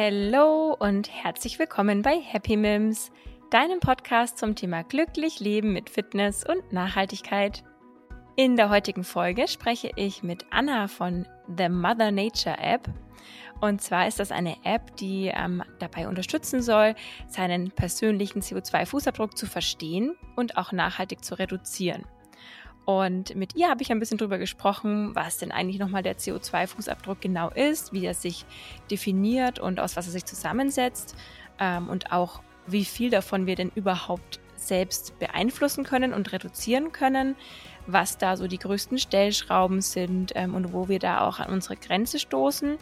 Hallo und herzlich willkommen bei Happy Mims, deinem Podcast zum Thema glücklich leben mit Fitness und Nachhaltigkeit. In der heutigen Folge spreche ich mit Anna von The Mother Nature App. Und zwar ist das eine App, die ähm, dabei unterstützen soll, seinen persönlichen CO2-Fußabdruck zu verstehen und auch nachhaltig zu reduzieren. Und mit ihr habe ich ein bisschen drüber gesprochen, was denn eigentlich nochmal der CO2-Fußabdruck genau ist, wie er sich definiert und aus was er sich zusammensetzt ähm, und auch wie viel davon wir denn überhaupt selbst beeinflussen können und reduzieren können, was da so die größten Stellschrauben sind ähm, und wo wir da auch an unsere Grenze stoßen.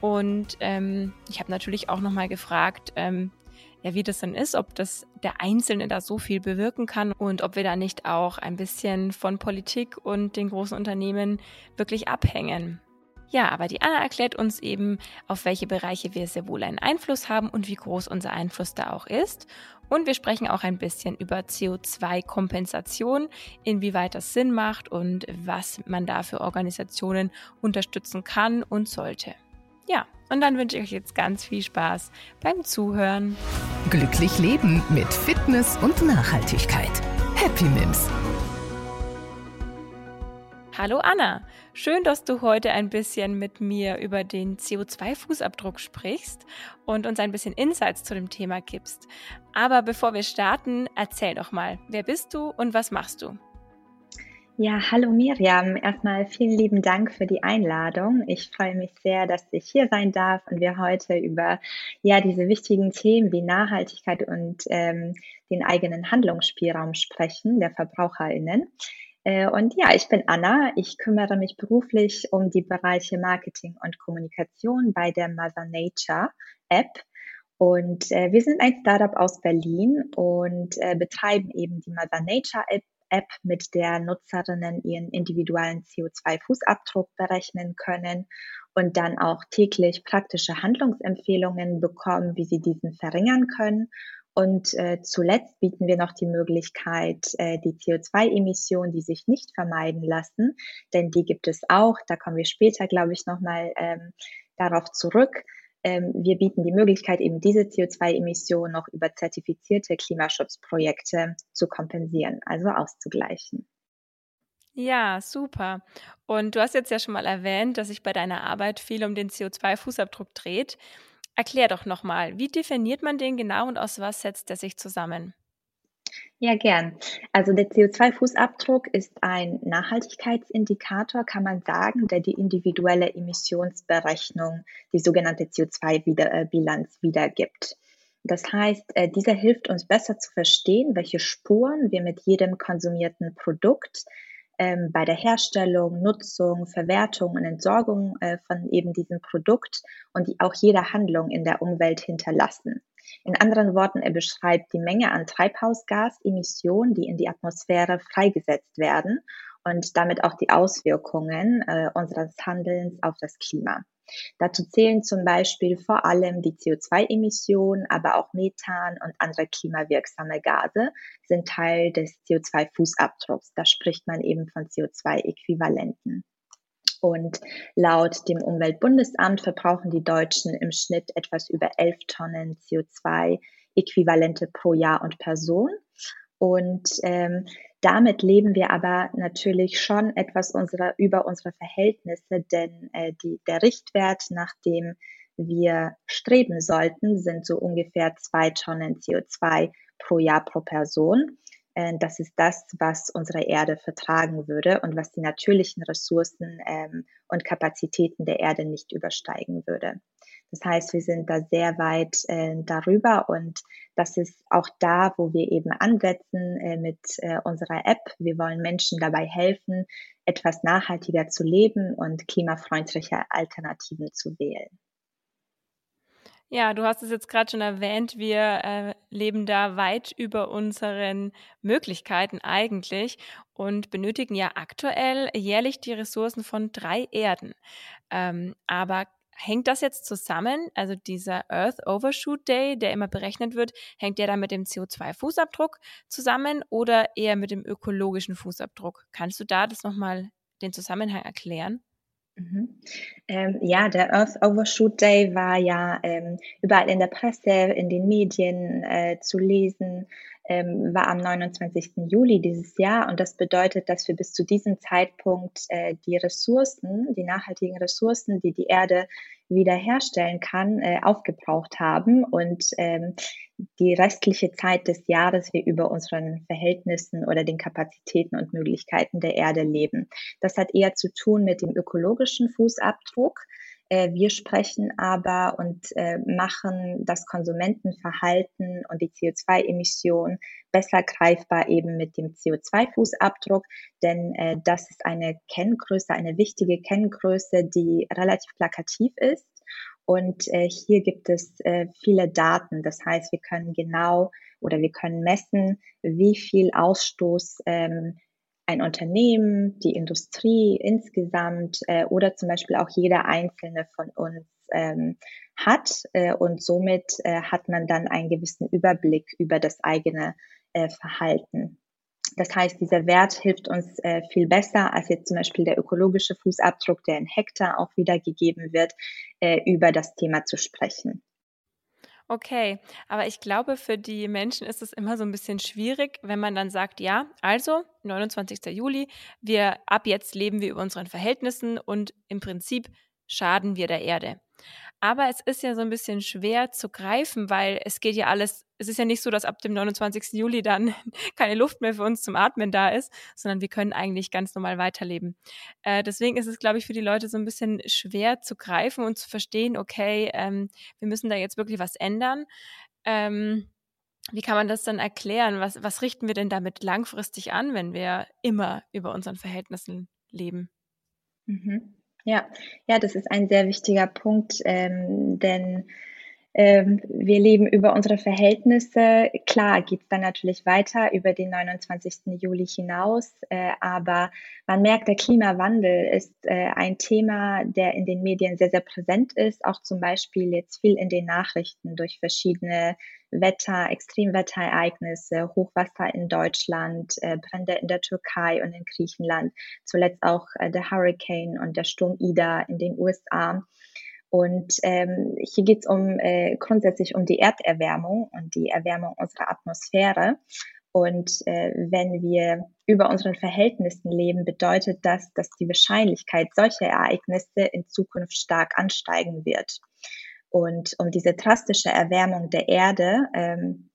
Und ähm, ich habe natürlich auch nochmal gefragt, ähm, ja, wie das dann ist, ob das der Einzelne da so viel bewirken kann und ob wir da nicht auch ein bisschen von Politik und den großen Unternehmen wirklich abhängen. Ja, aber die Anna erklärt uns eben, auf welche Bereiche wir sehr wohl einen Einfluss haben und wie groß unser Einfluss da auch ist. Und wir sprechen auch ein bisschen über CO2-Kompensation, inwieweit das Sinn macht und was man da für Organisationen unterstützen kann und sollte. Ja, und dann wünsche ich euch jetzt ganz viel Spaß beim Zuhören. Glücklich leben mit Fitness und Nachhaltigkeit. Happy Mims. Hallo Anna, schön, dass du heute ein bisschen mit mir über den CO2-Fußabdruck sprichst und uns ein bisschen Insights zu dem Thema gibst. Aber bevor wir starten, erzähl doch mal, wer bist du und was machst du? Ja, hallo Miriam. Erstmal vielen lieben Dank für die Einladung. Ich freue mich sehr, dass ich hier sein darf und wir heute über ja diese wichtigen Themen wie Nachhaltigkeit und ähm, den eigenen Handlungsspielraum sprechen der VerbraucherInnen. Äh, und ja, ich bin Anna. Ich kümmere mich beruflich um die Bereiche Marketing und Kommunikation bei der Mother Nature App. Und äh, wir sind ein Startup aus Berlin und äh, betreiben eben die Mother Nature App App, mit der Nutzerinnen ihren individuellen CO2-Fußabdruck berechnen können und dann auch täglich praktische Handlungsempfehlungen bekommen, wie sie diesen verringern können. Und äh, zuletzt bieten wir noch die Möglichkeit, äh, die CO2-Emissionen, die sich nicht vermeiden lassen, denn die gibt es auch, da kommen wir später, glaube ich, nochmal ähm, darauf zurück, ähm, wir bieten die Möglichkeit, eben diese CO2-Emissionen noch über zertifizierte Klimaschutzprojekte zu kompensieren, also auszugleichen. Ja, super. Und du hast jetzt ja schon mal erwähnt, dass sich bei deiner Arbeit viel um den CO2-Fußabdruck dreht. Erklär doch nochmal, wie definiert man den genau und aus was setzt er sich zusammen? Ja, gern. Also der CO2-Fußabdruck ist ein Nachhaltigkeitsindikator, kann man sagen, der die individuelle Emissionsberechnung, die sogenannte CO2-Bilanz wiedergibt. Das heißt, äh, dieser hilft uns besser zu verstehen, welche Spuren wir mit jedem konsumierten Produkt ähm, bei der Herstellung, Nutzung, Verwertung und Entsorgung äh, von eben diesem Produkt und die auch jeder Handlung in der Umwelt hinterlassen. In anderen Worten, er beschreibt die Menge an Treibhausgasemissionen, die in die Atmosphäre freigesetzt werden und damit auch die Auswirkungen äh, unseres Handelns auf das Klima. Dazu zählen zum Beispiel vor allem die CO2-Emissionen, aber auch Methan und andere klimawirksame Gase sind Teil des CO2-Fußabdrucks. Da spricht man eben von CO2-Äquivalenten. Und laut dem Umweltbundesamt verbrauchen die Deutschen im Schnitt etwas über 11 Tonnen CO2-Äquivalente pro Jahr und Person. Und ähm, damit leben wir aber natürlich schon etwas unserer, über unsere Verhältnisse, denn äh, die, der Richtwert, nach dem wir streben sollten, sind so ungefähr zwei Tonnen CO2 pro Jahr pro Person. Äh, das ist das, was unsere Erde vertragen würde und was die natürlichen Ressourcen ähm, und Kapazitäten der Erde nicht übersteigen würde. Das heißt, wir sind da sehr weit äh, darüber und das ist auch da, wo wir eben ansetzen äh, mit äh, unserer App. Wir wollen Menschen dabei helfen, etwas nachhaltiger zu leben und klimafreundliche Alternativen zu wählen. Ja, du hast es jetzt gerade schon erwähnt, wir äh, leben da weit über unseren Möglichkeiten eigentlich und benötigen ja aktuell jährlich die Ressourcen von drei Erden. Ähm, aber hängt das jetzt zusammen? Also dieser Earth Overshoot Day, der immer berechnet wird, hängt der dann mit dem CO2-Fußabdruck zusammen oder eher mit dem ökologischen Fußabdruck? Kannst du da das nochmal den Zusammenhang erklären? Mhm. Ähm, ja, der Earth Overshoot Day war ja ähm, überall in der Presse, in den Medien äh, zu lesen, ähm, war am 29. Juli dieses Jahr und das bedeutet, dass wir bis zu diesem Zeitpunkt äh, die Ressourcen, die nachhaltigen Ressourcen, die die Erde wiederherstellen kann, äh, aufgebraucht haben und ähm, die restliche Zeit des Jahres wir über unseren Verhältnissen oder den Kapazitäten und Möglichkeiten der Erde leben. Das hat eher zu tun mit dem ökologischen Fußabdruck. Äh, wir sprechen aber und äh, machen das Konsumentenverhalten und die CO2-Emission besser greifbar eben mit dem CO2-Fußabdruck, denn äh, das ist eine Kenngröße, eine wichtige Kenngröße, die relativ plakativ ist. Und äh, hier gibt es äh, viele Daten. Das heißt, wir können genau oder wir können messen, wie viel Ausstoß ähm, ein Unternehmen, die Industrie insgesamt äh, oder zum Beispiel auch jeder einzelne von uns ähm, hat. Äh, und somit äh, hat man dann einen gewissen Überblick über das eigene äh, Verhalten. Das heißt, dieser Wert hilft uns äh, viel besser als jetzt zum Beispiel der ökologische Fußabdruck, der in Hektar auch wiedergegeben wird, äh, über das Thema zu sprechen. Okay, aber ich glaube, für die Menschen ist es immer so ein bisschen schwierig, wenn man dann sagt, ja, also 29. Juli, wir ab jetzt leben wir über unseren Verhältnissen und im Prinzip schaden wir der Erde. Aber es ist ja so ein bisschen schwer zu greifen, weil es geht ja alles, es ist ja nicht so, dass ab dem 29. Juli dann keine Luft mehr für uns zum Atmen da ist, sondern wir können eigentlich ganz normal weiterleben. Äh, deswegen ist es, glaube ich, für die Leute so ein bisschen schwer zu greifen und zu verstehen, okay, ähm, wir müssen da jetzt wirklich was ändern. Ähm, wie kann man das dann erklären? Was, was richten wir denn damit langfristig an, wenn wir immer über unseren Verhältnissen leben? Mhm. Ja, ja, das ist ein sehr wichtiger Punkt, ähm, denn ähm, wir leben über unsere Verhältnisse. Klar geht es dann natürlich weiter über den 29. Juli hinaus, äh, aber man merkt, der Klimawandel ist äh, ein Thema, der in den Medien sehr, sehr präsent ist, auch zum Beispiel jetzt viel in den Nachrichten durch verschiedene Wetter, Extremwetterereignisse, Hochwasser in Deutschland, äh, Brände in der Türkei und in Griechenland, zuletzt auch äh, der Hurricane und der Sturm Ida in den USA. Und ähm, hier geht es um äh, grundsätzlich um die Erderwärmung und die Erwärmung unserer Atmosphäre. Und äh, wenn wir über unseren Verhältnissen leben, bedeutet das, dass die Wahrscheinlichkeit solcher Ereignisse in Zukunft stark ansteigen wird. Und um diese drastische Erwärmung der Erde, ähm,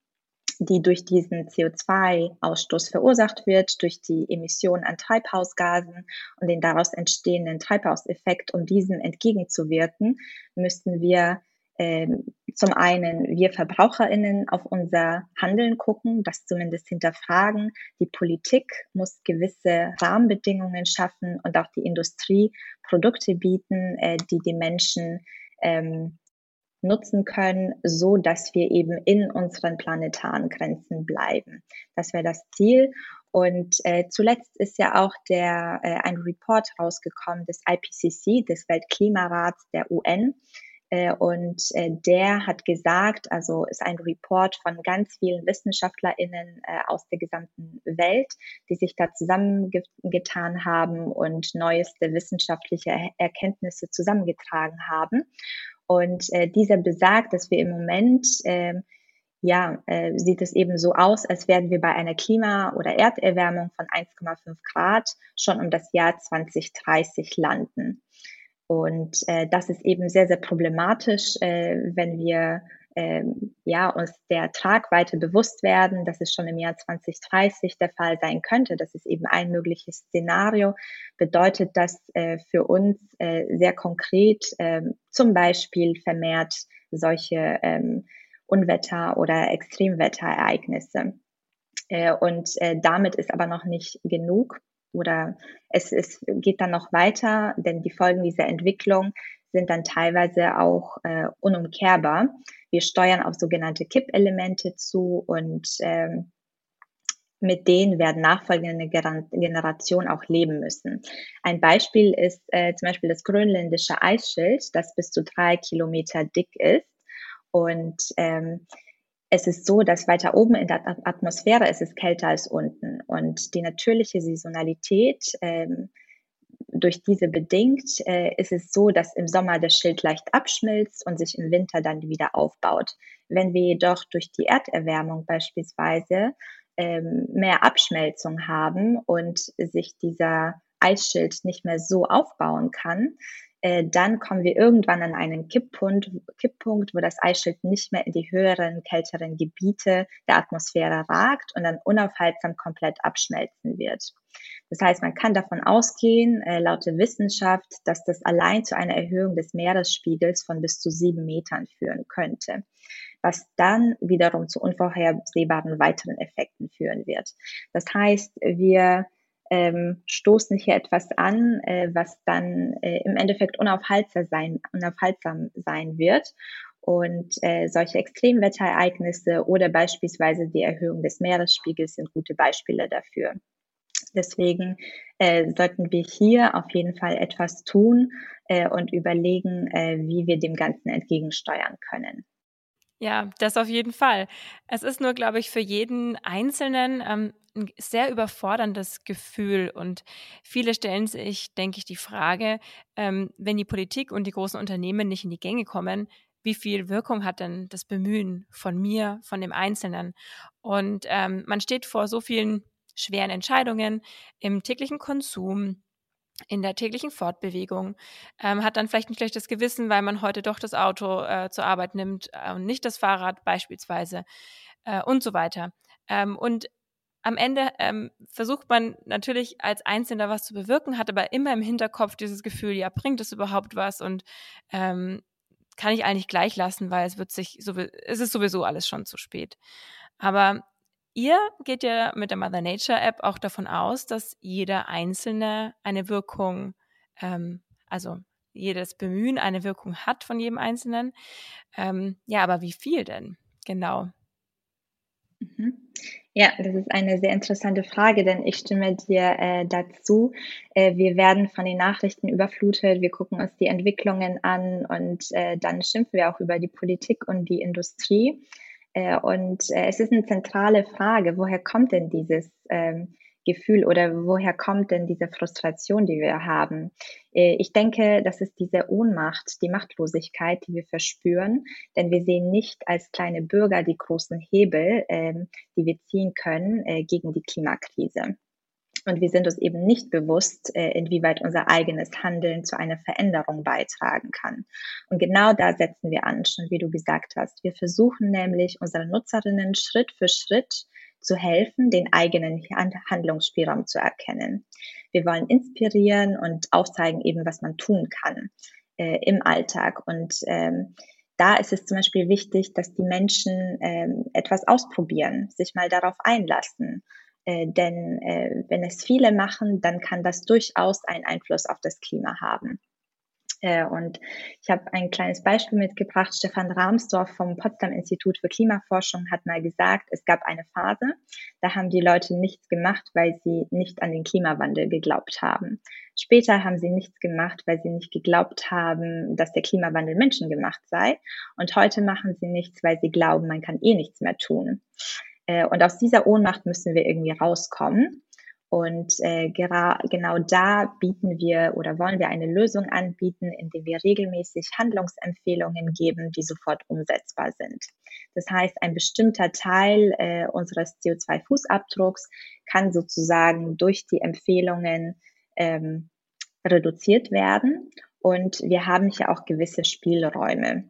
die durch diesen CO2-Ausstoß verursacht wird, durch die Emission an Treibhausgasen und den daraus entstehenden Treibhauseffekt, um diesem entgegenzuwirken, müssten wir ähm, zum einen wir VerbraucherInnen auf unser Handeln gucken, das zumindest hinterfragen. Die Politik muss gewisse Rahmenbedingungen schaffen und auch die Industrie Produkte bieten, äh, die die Menschen ähm, nutzen können, so dass wir eben in unseren planetaren Grenzen bleiben. Das wäre das Ziel. Und äh, zuletzt ist ja auch der äh, ein Report rausgekommen des IPCC, des Weltklimarats der UN. Äh, und äh, der hat gesagt, also ist ein Report von ganz vielen WissenschaftlerInnen äh, aus der gesamten Welt, die sich da zusammengetan haben und neueste wissenschaftliche Erkenntnisse zusammengetragen haben. Und äh, dieser besagt, dass wir im Moment, äh, ja, äh, sieht es eben so aus, als werden wir bei einer Klima- oder Erderwärmung von 1,5 Grad schon um das Jahr 2030 landen. Und äh, das ist eben sehr, sehr problematisch, äh, wenn wir ähm, ja, uns der Tragweite bewusst werden, dass es schon im Jahr 2030 der Fall sein könnte. Das ist eben ein mögliches Szenario. Bedeutet das äh, für uns äh, sehr konkret äh, zum Beispiel vermehrt solche ähm, Unwetter- oder Extremwetterereignisse. Äh, und äh, damit ist aber noch nicht genug oder es, es geht dann noch weiter, denn die Folgen dieser Entwicklung sind dann teilweise auch äh, unumkehrbar. Wir steuern auf sogenannte Kippelemente zu und ähm, mit denen werden nachfolgende Generationen auch leben müssen. Ein Beispiel ist äh, zum Beispiel das grönländische Eisschild, das bis zu drei Kilometer dick ist. Und ähm, es ist so, dass weiter oben in der Atmosphäre ist es kälter als unten. Und die natürliche Saisonalität ähm, durch diese bedingt äh, ist es so, dass im Sommer das Schild leicht abschmilzt und sich im Winter dann wieder aufbaut. Wenn wir jedoch durch die Erderwärmung beispielsweise ähm, mehr Abschmelzung haben und sich dieser Eisschild nicht mehr so aufbauen kann, äh, dann kommen wir irgendwann an einen Kipppunkt, Kipppunkt, wo das Eisschild nicht mehr in die höheren, kälteren Gebiete der Atmosphäre ragt und dann unaufhaltsam komplett abschmelzen wird. Das heißt, man kann davon ausgehen, äh, laut der Wissenschaft, dass das allein zu einer Erhöhung des Meeresspiegels von bis zu sieben Metern führen könnte, was dann wiederum zu unvorhersehbaren weiteren Effekten führen wird. Das heißt, wir ähm, stoßen hier etwas an, äh, was dann äh, im Endeffekt unaufhaltsam sein, unaufhaltsam sein wird. Und äh, solche Extremwetterereignisse oder beispielsweise die Erhöhung des Meeresspiegels sind gute Beispiele dafür. Deswegen äh, sollten wir hier auf jeden Fall etwas tun äh, und überlegen, äh, wie wir dem Ganzen entgegensteuern können. Ja, das auf jeden Fall. Es ist nur, glaube ich, für jeden Einzelnen ähm, ein sehr überforderndes Gefühl und viele stellen sich, denke ich, die Frage, ähm, wenn die Politik und die großen Unternehmen nicht in die Gänge kommen, wie viel Wirkung hat denn das Bemühen von mir, von dem Einzelnen? Und ähm, man steht vor so vielen schweren Entscheidungen im täglichen Konsum, in der täglichen Fortbewegung, ähm, hat dann vielleicht ein schlechtes Gewissen, weil man heute doch das Auto äh, zur Arbeit nimmt äh, und nicht das Fahrrad beispielsweise äh, und so weiter. Ähm, und am Ende ähm, versucht man natürlich als Einzelner was zu bewirken, hat aber immer im Hinterkopf dieses Gefühl, ja, bringt es überhaupt was und ähm, kann ich eigentlich gleich lassen, weil es wird sich, es ist sowieso alles schon zu spät. Aber Ihr geht ja mit der Mother Nature App auch davon aus, dass jeder Einzelne eine Wirkung, ähm, also jedes Bemühen eine Wirkung hat von jedem Einzelnen. Ähm, ja, aber wie viel denn genau? Mhm. Ja, das ist eine sehr interessante Frage, denn ich stimme dir äh, dazu. Äh, wir werden von den Nachrichten überflutet, wir gucken uns die Entwicklungen an und äh, dann schimpfen wir auch über die Politik und die Industrie. Äh, und äh, es ist eine zentrale Frage, woher kommt denn dieses ähm, Gefühl oder woher kommt denn diese Frustration, die wir haben? Äh, ich denke, das ist diese Ohnmacht, die Machtlosigkeit, die wir verspüren, denn wir sehen nicht als kleine Bürger die großen Hebel, ähm, die wir ziehen können gegen die Klimakrise. Und wir sind uns eben nicht bewusst, äh, inwieweit unser eigenes Handeln zu einer Veränderung beitragen kann. Und genau da setzen wir an, schon wie du gesagt hast. Wir versuchen nämlich unseren Nutzerinnen Schritt für Schritt zu helfen, den eigenen Handlungsspielraum zu erkennen. Wir wollen inspirieren und aufzeigen eben, was man tun kann äh, im Alltag. Und ähm, da ist es zum Beispiel wichtig, dass die Menschen ähm, etwas ausprobieren, sich mal darauf einlassen äh, denn äh, wenn es viele machen, dann kann das durchaus einen Einfluss auf das Klima haben. Äh, und ich habe ein kleines Beispiel mitgebracht. Stefan Rahmsdorf vom Potsdam Institut für Klimaforschung hat mal gesagt, es gab eine Phase, da haben die Leute nichts gemacht, weil sie nicht an den Klimawandel geglaubt haben. Später haben sie nichts gemacht, weil sie nicht geglaubt haben, dass der Klimawandel menschengemacht sei. Und heute machen sie nichts, weil sie glauben, man kann eh nichts mehr tun. Äh, und aus dieser Ohnmacht müssen wir irgendwie rauskommen. Und äh, genau da bieten wir oder wollen wir eine Lösung anbieten, indem wir regelmäßig Handlungsempfehlungen geben, die sofort umsetzbar sind. Das heißt, ein bestimmter Teil äh, unseres CO2-Fußabdrucks kann sozusagen durch die Empfehlungen ähm, reduziert werden. Und wir haben hier auch gewisse Spielräume.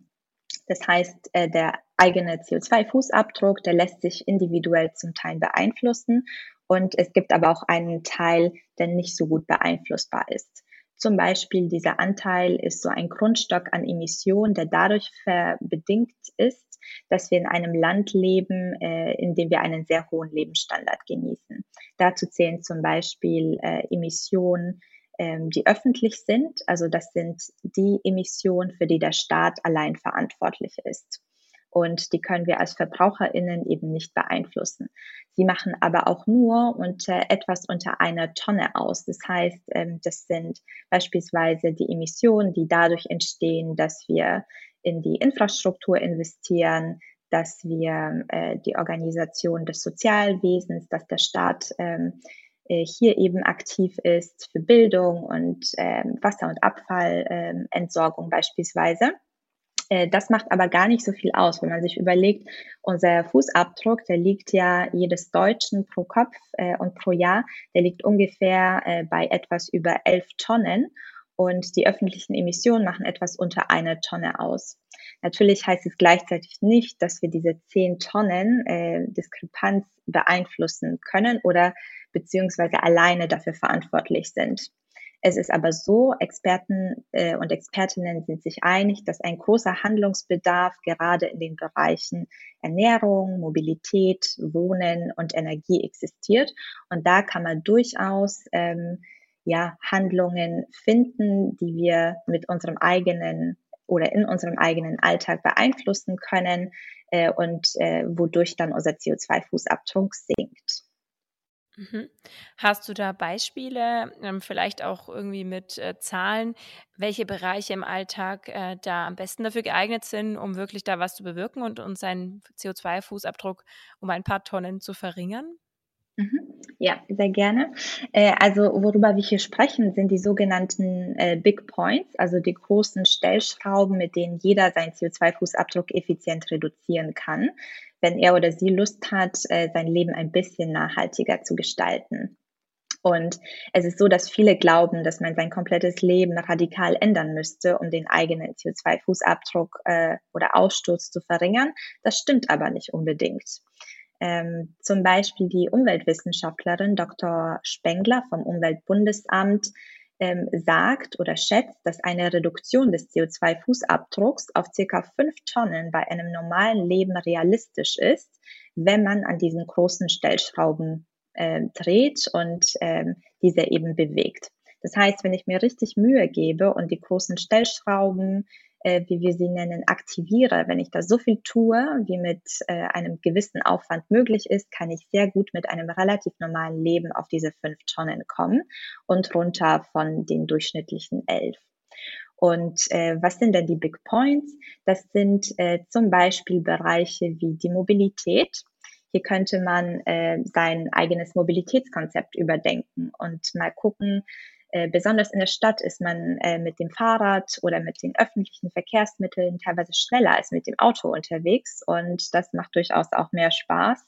Das heißt, äh, der eigene CO2-Fußabdruck, der lässt sich individuell zum Teil beeinflussen. Und es gibt aber auch einen Teil, der nicht so gut beeinflussbar ist. Zum Beispiel dieser Anteil ist so ein Grundstock an Emissionen, der dadurch bedingt ist, dass wir in einem Land leben, äh, in dem wir einen sehr hohen Lebensstandard genießen. Dazu zählen zum Beispiel äh, Emissionen, ähm, die öffentlich sind. Also das sind die Emissionen, für die der Staat allein verantwortlich ist und die können wir als VerbraucherInnen eben nicht beeinflussen. Sie machen aber auch nur unter etwas unter einer Tonne aus. Das heißt, ähm, das sind beispielsweise die Emissionen, die dadurch entstehen, dass wir in die Infrastruktur investieren, dass wir äh, die Organisation des Sozialwesens, dass der Staat ähm, äh, hier eben aktiv ist für Bildung und ähm, Wasser- und Abfallentsorgung ähm, beispielsweise. Äh, das macht aber gar nicht so viel aus, wenn man sich überlegt, unser Fußabdruck, der liegt ja jedes Deutschen pro Kopf äh, und pro Jahr, der liegt ungefähr äh, bei etwas über elf Tonnen und die öffentlichen Emissionen machen etwas unter eine Tonne aus. Natürlich heißt es gleichzeitig nicht, dass wir diese zehn Tonnen äh, Diskrepanz beeinflussen können oder beziehungsweise alleine dafür verantwortlich sind. Es ist aber so, Experten äh, und Expertinnen sind sich einig, dass ein großer Handlungsbedarf gerade in den Bereichen Ernährung, Mobilität, Wohnen und Energie existiert. Und da kann man durchaus ähm, ja, Handlungen finden, die wir mit unserem eigenen oder in unserem eigenen Alltag beeinflussen können äh, und äh, wodurch dann unser CO2-Fußabdruck sinkt. Mhm. Hast du da Beispiele, ähm, vielleicht auch irgendwie mit äh, Zahlen, welche Bereiche im Alltag äh, da am besten dafür geeignet sind, um wirklich da was zu bewirken und, und seinen CO2-Fußabdruck um ein paar Tonnen zu verringern? Mhm. Ja, sehr gerne. Äh, also worüber wir hier sprechen, sind die sogenannten Big Points, also die großen Stellschrauben, mit denen jeder seinen CO2-Fußabdruck effizient reduzieren kann, wenn er oder sie Lust hat, äh, sein Leben ein bisschen nachhaltiger zu gestalten. Und es ist so, dass viele glauben, dass man sein komplettes Leben radikal ändern müsste, um den eigenen CO2-Fußabdruck äh, oder Ausstoß zu verringern. Das stimmt aber nicht unbedingt. Ähm, zum Beispiel die Umweltwissenschaftlerin Dr. Spengler vom Umweltbundesamt ähm, sagt oder schätzt, dass eine Reduktion des CO2-Fußabdrucks auf circa fünf Tonnen bei einem normalen Leben realistisch ist, wenn man an diesen großen Stellschrauben äh, dreht und ähm, diese eben bewegt. Das heißt, wenn ich mir richtig Mühe gebe und die großen Stellschrauben äh, wie wir sie nennen, aktiviere, wenn ich da so viel tue, wie mit äh, einem gewissen Aufwand möglich ist, kann ich sehr gut mit einem relativ normalen Leben auf diese fünf Tonnen kommen und runter von den durchschnittlichen elf. Und äh, was sind denn die Big Points? Das sind äh, zum Beispiel Bereiche wie die Mobilität. Hier könnte man äh, sein eigenes Mobilitätskonzept überdenken und mal gucken, äh, besonders in der Stadt ist man äh, mit dem Fahrrad oder mit den öffentlichen Verkehrsmitteln teilweise schneller als mit dem Auto unterwegs und das macht durchaus auch mehr Spaß,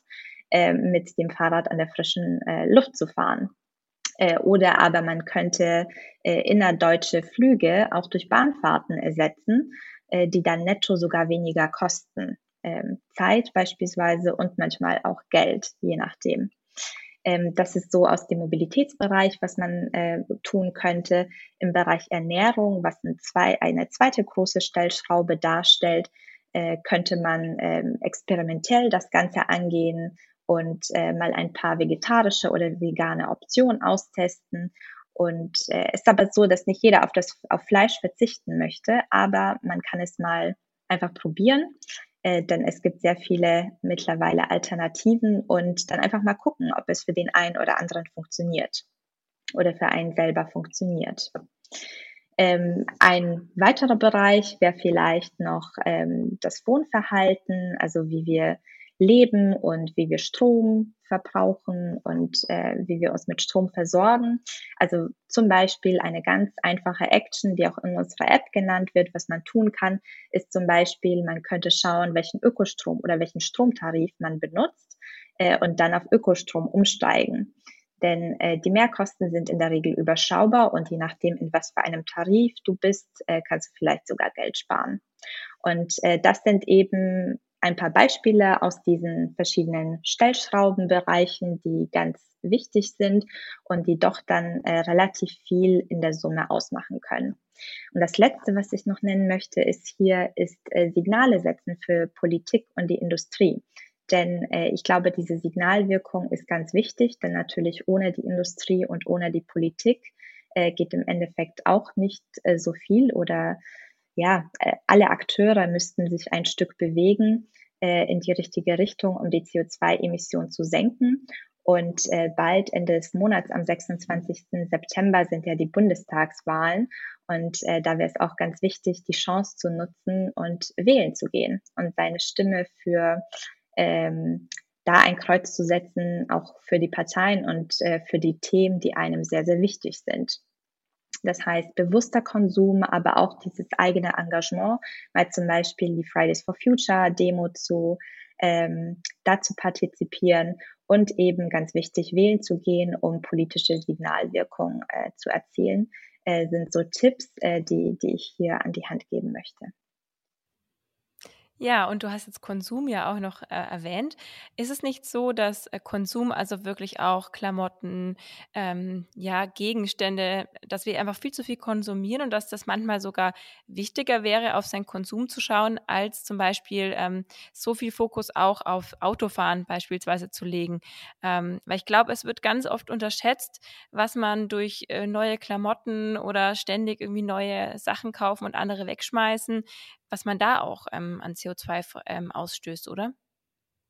äh, mit dem Fahrrad an der frischen äh, Luft zu fahren. Äh, oder aber man könnte innerdeutsche Flüge auch durch Bahnfahrten ersetzen, die dann netto sogar weniger kosten. Ähm, Zeit beispielsweise und manchmal auch Geld, je nachdem. Ähm, das ist so aus dem Mobilitätsbereich, was man äh, tun könnte. Im Bereich Ernährung, was ein zwei, eine zweite große Stellschraube darstellt, äh, könnte man ähm, experimentell das Ganze angehen und äh, mal ein paar vegetarische oder vegane Optionen austesten. Und äh, ist aber so, dass nicht jeder auf das auf Fleisch verzichten möchte, aber man kann es mal einfach probieren äh, denn es gibt sehr viele mittlerweile Alternativen und dann einfach mal gucken, ob es für den einen oder anderen funktioniert oder für einen selber funktioniert. Ähm, ein weiterer Bereich wäre vielleicht noch ähm, das Wohnverhalten, also wie wir leben und wie wir Strom verbrauchen und äh, wie wir uns mit Strom versorgen. Also zum Beispiel eine ganz einfache Action, die auch in unserer App genannt wird, was man tun kann, ist zum Beispiel, man könnte schauen, welchen Ökostrom oder welchen Stromtarif man benutzt äh, und dann auf Ökostrom umsteigen. Denn äh, die Mehrkosten sind in der Regel überschaubar und je nachdem, in was für einem Tarif du bist, äh, kannst du vielleicht sogar Geld sparen. Und äh, das sind eben ein paar Beispiele aus diesen verschiedenen Stellschraubenbereichen, die ganz wichtig sind und die doch dann äh, relativ viel in der Summe ausmachen können. Und das Letzte, was ich noch nennen möchte, ist hier, ist äh, Signale setzen für Politik und die Industrie. Denn äh, ich glaube, diese Signalwirkung ist ganz wichtig, denn natürlich ohne die Industrie und ohne die Politik äh, geht im Endeffekt auch nicht äh, so viel oder ja, äh, alle Akteure müssten sich ein Stück bewegen äh, in die richtige Richtung, um die CO2-Emissionen zu senken. Und äh, bald Ende des Monats, am 26. September, sind ja die Bundestagswahlen. Und äh, da wäre es auch ganz wichtig, die Chance zu nutzen und wählen zu gehen und seine Stimme für ähm, da ein Kreuz zu setzen, auch für die Parteien und äh, für die Themen, die einem sehr, sehr wichtig sind. Das heißt, bewusster Konsum, aber auch dieses eigene Engagement, weil zum Beispiel die Fridays for Future Demo zu ähm, dazu partizipieren und eben ganz wichtig wählen zu gehen, um politische Signalwirkung äh, zu erzielen, äh, sind so Tipps, äh, die, die ich hier an die Hand geben möchte. Ja, und du hast jetzt Konsum ja auch noch äh, erwähnt. Ist es nicht so, dass äh, Konsum, also wirklich auch Klamotten, ähm, ja, Gegenstände, dass wir einfach viel zu viel konsumieren und dass das manchmal sogar wichtiger wäre, auf seinen Konsum zu schauen, als zum Beispiel ähm, so viel Fokus auch auf Autofahren beispielsweise zu legen? Ähm, weil ich glaube, es wird ganz oft unterschätzt, was man durch äh, neue Klamotten oder ständig irgendwie neue Sachen kaufen und andere wegschmeißen, was man da auch ähm, an CO2 ähm, ausstößt, oder?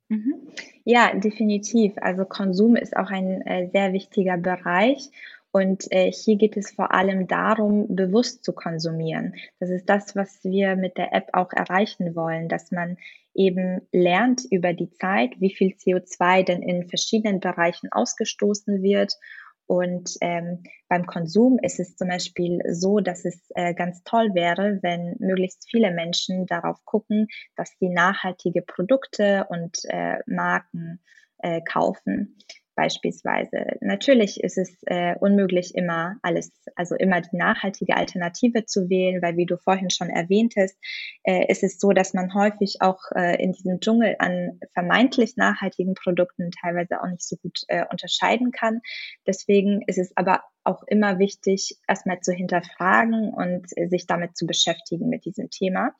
Mhm. Ja, definitiv. Also Konsum ist auch ein äh, sehr wichtiger Bereich. Und äh, hier geht es vor allem darum, bewusst zu konsumieren. Das ist das, was wir mit der App auch erreichen wollen, dass man eben lernt über die Zeit, wie viel CO2 denn in verschiedenen Bereichen ausgestoßen wird und ähm, beim Konsum ist es zum Beispiel so, dass es äh, ganz toll wäre, wenn möglichst viele Menschen darauf gucken, dass sie nachhaltige Produkte und äh, Marken äh, kaufen beispielsweise. Natürlich ist es äh, unmöglich, immer alles, also immer die nachhaltige Alternative zu wählen, weil wie du vorhin schon erwähntest, äh, ist es so, dass man häufig auch äh, in diesem Dschungel an vermeintlich nachhaltigen Produkten teilweise auch nicht so gut äh, unterscheiden kann. Deswegen ist es aber auch immer wichtig, erstmal zu hinterfragen und äh, sich damit zu beschäftigen mit diesem Thema.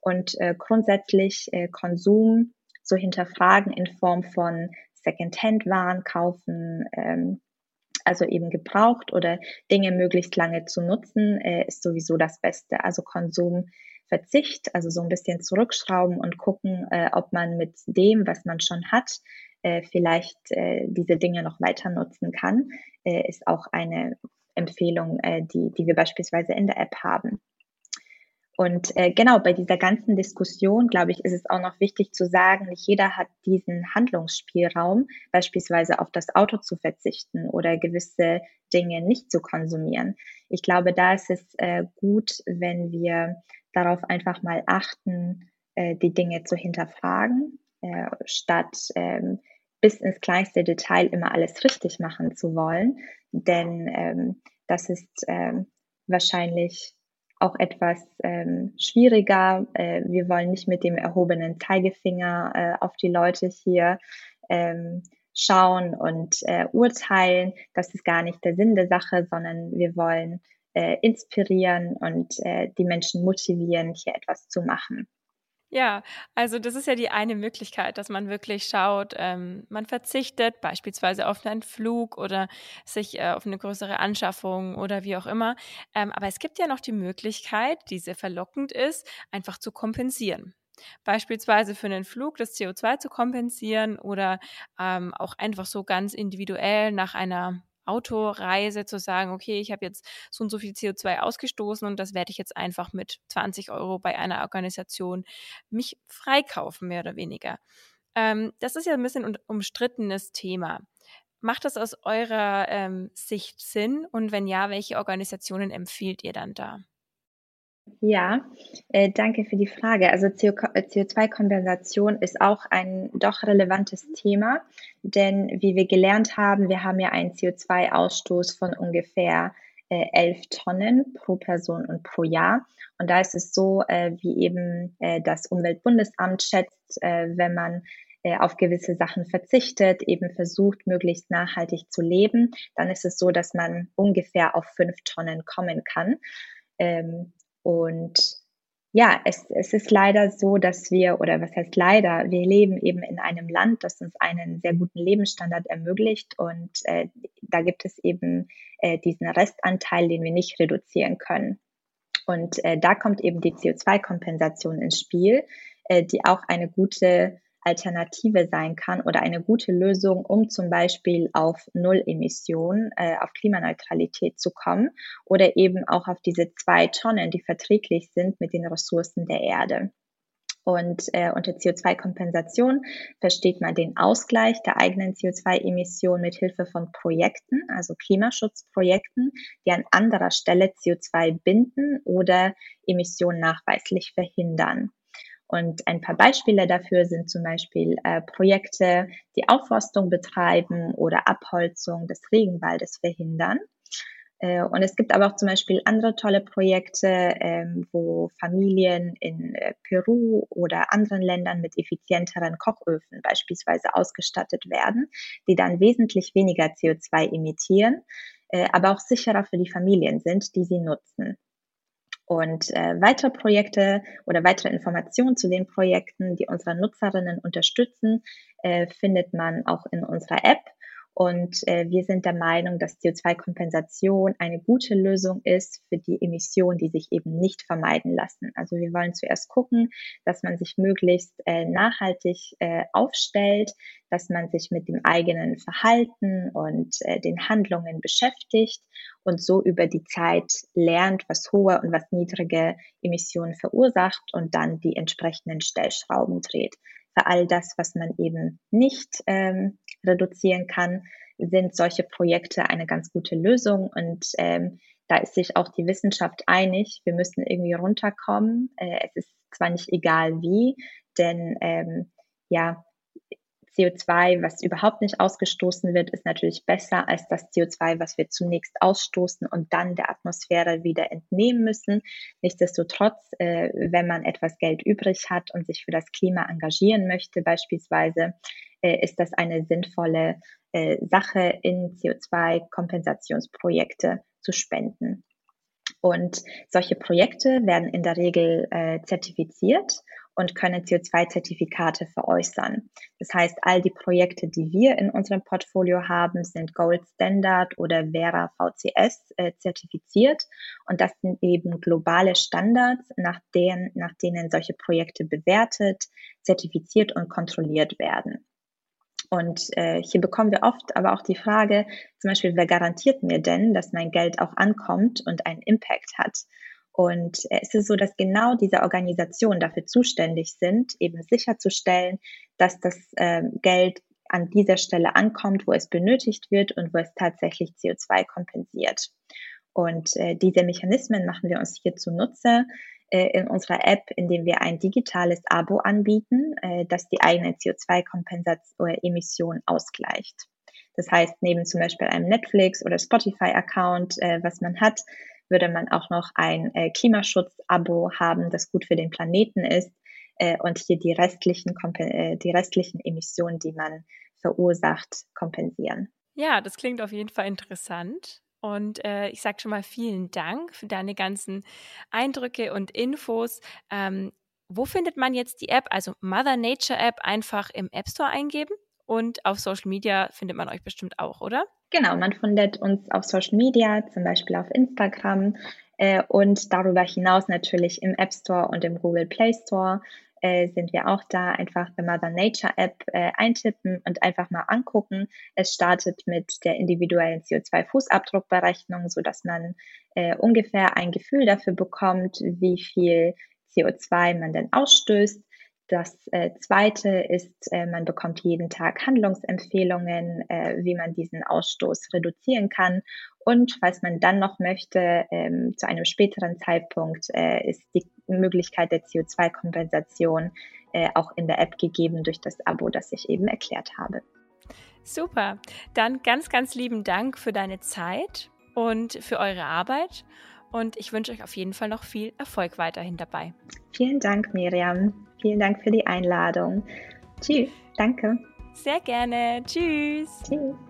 Und äh, grundsätzlich äh, Konsum zu hinterfragen in Form von Secondhand-Waren kaufen, ähm, also eben gebraucht oder Dinge möglichst lange zu nutzen, äh, ist sowieso das Beste. Also Konsumverzicht, also so ein bisschen zurückschrauben und gucken, äh, ob man mit dem, was man schon hat, äh, vielleicht äh, diese Dinge noch weiter nutzen kann, äh, ist auch eine Empfehlung, äh, die, die wir beispielsweise in der App haben. Und äh, genau bei dieser ganzen Diskussion, glaube ich, ist es auch noch wichtig zu sagen, nicht jeder hat diesen Handlungsspielraum, beispielsweise auf das Auto zu verzichten oder gewisse Dinge nicht zu konsumieren. Ich glaube, da ist es äh, gut, wenn wir darauf einfach mal achten, äh, die Dinge zu hinterfragen, äh, statt ähm, bis ins kleinste Detail immer alles richtig machen zu wollen. Denn ähm, das ist ähm, wahrscheinlich auch etwas ähm, schwieriger. Äh, wir wollen nicht mit dem erhobenen Zeigefinger äh, auf die Leute hier ähm, schauen und äh, urteilen. Das ist gar nicht der Sinn der Sache, sondern wir wollen äh, inspirieren und äh, die Menschen motivieren, hier etwas zu machen. Ja, also das ist ja die eine Möglichkeit, dass man wirklich schaut, ähm, man verzichtet beispielsweise auf einen Flug oder sich äh, auf eine größere Anschaffung oder wie auch immer. Ähm, aber es gibt ja noch die Möglichkeit, die sehr verlockend ist, einfach zu kompensieren. Beispielsweise für einen Flug das CO2 zu kompensieren oder ähm, auch einfach so ganz individuell nach einer Autoreise zu sagen, okay, ich habe jetzt so und so viel CO2 ausgestoßen und das werde ich jetzt einfach mit 20 Euro bei einer Organisation mich freikaufen, mehr oder weniger. Ähm, das ist ja ein bisschen umstrittenes Thema. Macht das aus eurer ähm, Sicht Sinn? Und wenn ja, welche Organisationen empfiehlt ihr dann da? Ja, äh, danke für die Frage. Also CO2-Kompensation äh, ist auch ein doch relevantes Thema, denn wie wir gelernt haben, wir haben ja einen CO2-Ausstoß von ungefähr äh, 11 Tonnen pro Person und pro Jahr. Und da ist es so, äh, wie eben äh, das Umweltbundesamt schätzt, äh, wenn man äh, auf gewisse Sachen verzichtet, eben versucht, möglichst nachhaltig zu leben, dann ist es so, dass man ungefähr auf fünf Tonnen kommen kann. Ähm, und ja, es, es ist leider so, dass wir, oder was heißt leider, wir leben eben in einem Land, das uns einen sehr guten Lebensstandard ermöglicht und äh, da gibt es eben äh, diesen Restanteil, den wir nicht reduzieren können. Und äh, da kommt eben die CO2-Kompensation ins Spiel, äh, die auch eine gute Alternative sein kann oder eine gute Lösung, um zum Beispiel auf Null-Emissionen, äh, auf Klimaneutralität zu kommen oder eben auch auf diese zwei Tonnen, die verträglich sind mit den Ressourcen der Erde. Und äh, unter CO2-Kompensation versteht man den Ausgleich der eigenen CO2-Emissionen mit Hilfe von Projekten, also Klimaschutzprojekten, die an anderer Stelle CO2 binden oder Emissionen nachweislich verhindern. Und ein paar Beispiele dafür sind zum Beispiel äh, Projekte, die Aufforstung betreiben oder Abholzung des Regenwaldes verhindern. Äh, und es gibt aber auch zum Beispiel andere tolle Projekte, ähm, wo Familien in äh, Peru oder anderen Ländern mit effizienteren Kochöfen beispielsweise ausgestattet werden, die dann wesentlich weniger CO2 emittieren, äh, aber auch sicherer für die Familien sind, die sie nutzen. Und äh, weitere Projekte oder weitere Informationen zu den Projekten, die unsere Nutzerinnen unterstützen, äh, findet man auch in unserer App und äh, wir sind der Meinung, dass CO2-Kompensation eine gute Lösung ist für die Emissionen, die sich eben nicht vermeiden lassen. Also wir wollen zuerst gucken, dass man sich möglichst äh, nachhaltig äh, aufstellt, dass man sich mit dem eigenen Verhalten und äh, den Handlungen beschäftigt und so über die Zeit lernt, was hohe und was niedrige Emissionen verursacht und dann die entsprechenden Stellschrauben dreht. Für all das, was man eben nicht ähm, reduzieren kann, sind solche Projekte eine ganz gute Lösung. Und ähm, da ist sich auch die Wissenschaft einig, wir müssen irgendwie runterkommen. Äh, es ist zwar nicht egal wie, denn ähm, ja, CO2, was überhaupt nicht ausgestoßen wird, ist natürlich besser als das CO2, was wir zunächst ausstoßen und dann der Atmosphäre wieder entnehmen müssen. Nichtsdestotrotz, äh, wenn man etwas Geld übrig hat und sich für das Klima engagieren möchte, beispielsweise, äh, ist das eine sinnvolle äh, Sache, in CO2-Kompensationsprojekte zu spenden. Und solche Projekte werden in der Regel äh, zertifiziert und können CO2-Zertifikate veräußern. Das heißt, all die Projekte, die wir in unserem Portfolio haben, sind Gold Standard oder Vera VCS äh, zertifiziert. Und das sind eben globale Standards, nach denen, nach denen solche Projekte bewertet, zertifiziert und kontrolliert werden. Und äh, hier bekommen wir oft aber auch die Frage, zum Beispiel, wer garantiert mir denn, dass mein Geld auch ankommt und einen Impact hat? Und es ist so, dass genau diese Organisationen dafür zuständig sind, eben sicherzustellen, dass das äh, Geld an dieser Stelle ankommt, wo es benötigt wird und wo es tatsächlich CO2 kompensiert. Und äh, diese Mechanismen machen wir uns hier zunutze äh, in unserer App, indem wir ein digitales Abo anbieten, äh, das die eigene CO2-Emission ausgleicht. Das heißt, neben zum Beispiel einem Netflix- oder Spotify-Account, äh, was man hat, würde man auch noch ein äh, Klimaschutz-Abo haben, das gut für den Planeten ist äh, und hier die restlichen, äh, die restlichen Emissionen, die man verursacht, kompensieren. Ja, das klingt auf jeden Fall interessant. Und äh, ich sage schon mal vielen Dank für deine ganzen Eindrücke und Infos. Ähm, wo findet man jetzt die App? Also Mother Nature App einfach im App Store eingeben und auf Social Media findet man euch bestimmt auch, oder? Genau, man findet uns auf Social Media, zum Beispiel auf Instagram äh, und darüber hinaus natürlich im App Store und im Google Play Store äh, sind wir auch da. Einfach the Mother Nature App äh, eintippen und einfach mal angucken. Es startet mit der individuellen CO2-Fußabdruckberechnung, so dass man äh, ungefähr ein Gefühl dafür bekommt, wie viel CO2 man denn ausstößt. Das äh, zweite ist, äh, man bekommt jeden Tag Handlungsempfehlungen, äh, wie man diesen Ausstoß reduzieren kann. Und falls man dann noch möchte, ähm, zu einem späteren Zeitpunkt äh, ist die Möglichkeit der CO2-Kompensation äh, auch in der App gegeben durch das Abo, das ich eben erklärt habe. Super. Dann ganz, ganz lieben Dank für deine Zeit und für eure Arbeit. Und ich wünsche euch auf jeden Fall noch viel Erfolg weiterhin dabei. Vielen Dank, Miriam. Vielen Dank für die Einladung. Tschüss. Danke. Sehr gerne. Tschüss. Tschüss.